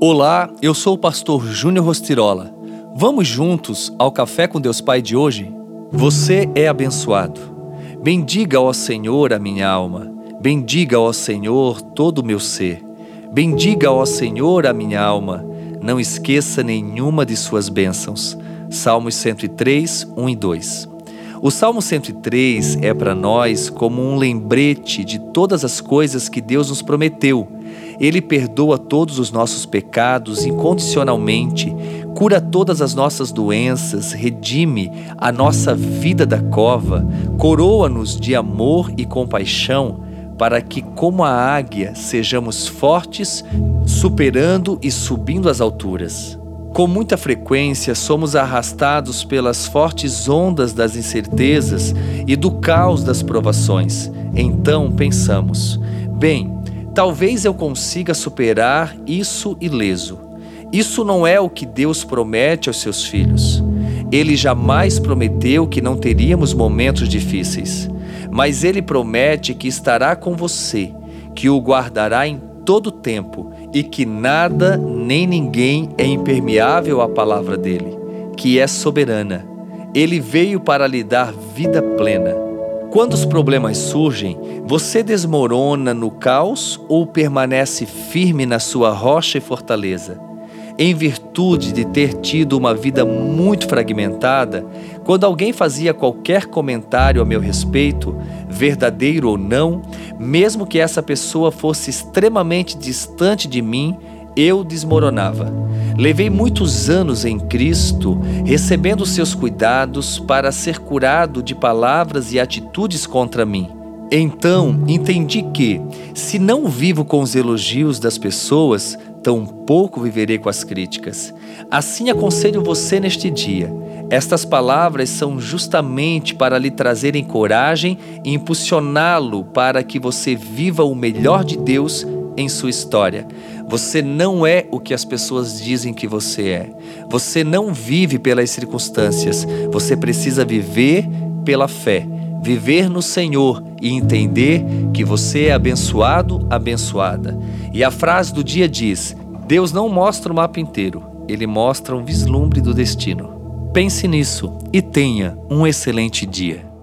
Olá, eu sou o pastor Júnior Rostirola. Vamos juntos ao Café com Deus Pai de hoje? Você é abençoado. Bendiga ao Senhor a minha alma. Bendiga ao Senhor todo o meu ser. Bendiga ao Senhor a minha alma. Não esqueça nenhuma de suas bênçãos. Salmos 103, 1 e 2. O Salmo 103 é para nós como um lembrete de todas as coisas que Deus nos prometeu. Ele perdoa todos os nossos pecados incondicionalmente, cura todas as nossas doenças, redime a nossa vida da cova, coroa-nos de amor e compaixão, para que, como a águia, sejamos fortes, superando e subindo as alturas. Com muita frequência, somos arrastados pelas fortes ondas das incertezas e do caos das provações. Então pensamos: bem, talvez eu consiga superar isso ileso. Isso não é o que Deus promete aos seus filhos. Ele jamais prometeu que não teríamos momentos difíceis, mas ele promete que estará com você, que o guardará em todo tempo e que nada nem ninguém é impermeável à palavra dele, que é soberana. Ele veio para lhe dar vida plena. Quando os problemas surgem, você desmorona no caos ou permanece firme na sua rocha e fortaleza? Em virtude de ter tido uma vida muito fragmentada, quando alguém fazia qualquer comentário a meu respeito, verdadeiro ou não, mesmo que essa pessoa fosse extremamente distante de mim, eu desmoronava. Levei muitos anos em Cristo, recebendo seus cuidados para ser curado de palavras e atitudes contra mim. Então entendi que, se não vivo com os elogios das pessoas, tampouco viverei com as críticas. Assim aconselho você neste dia. Estas palavras são justamente para lhe trazerem coragem e impulsioná-lo para que você viva o melhor de Deus em sua história. Você não é o que as pessoas dizem que você é. Você não vive pelas circunstâncias. Você precisa viver pela fé. Viver no Senhor e entender que você é abençoado, abençoada. E a frase do dia diz: Deus não mostra o mapa inteiro, ele mostra um vislumbre do destino. Pense nisso e tenha um excelente dia.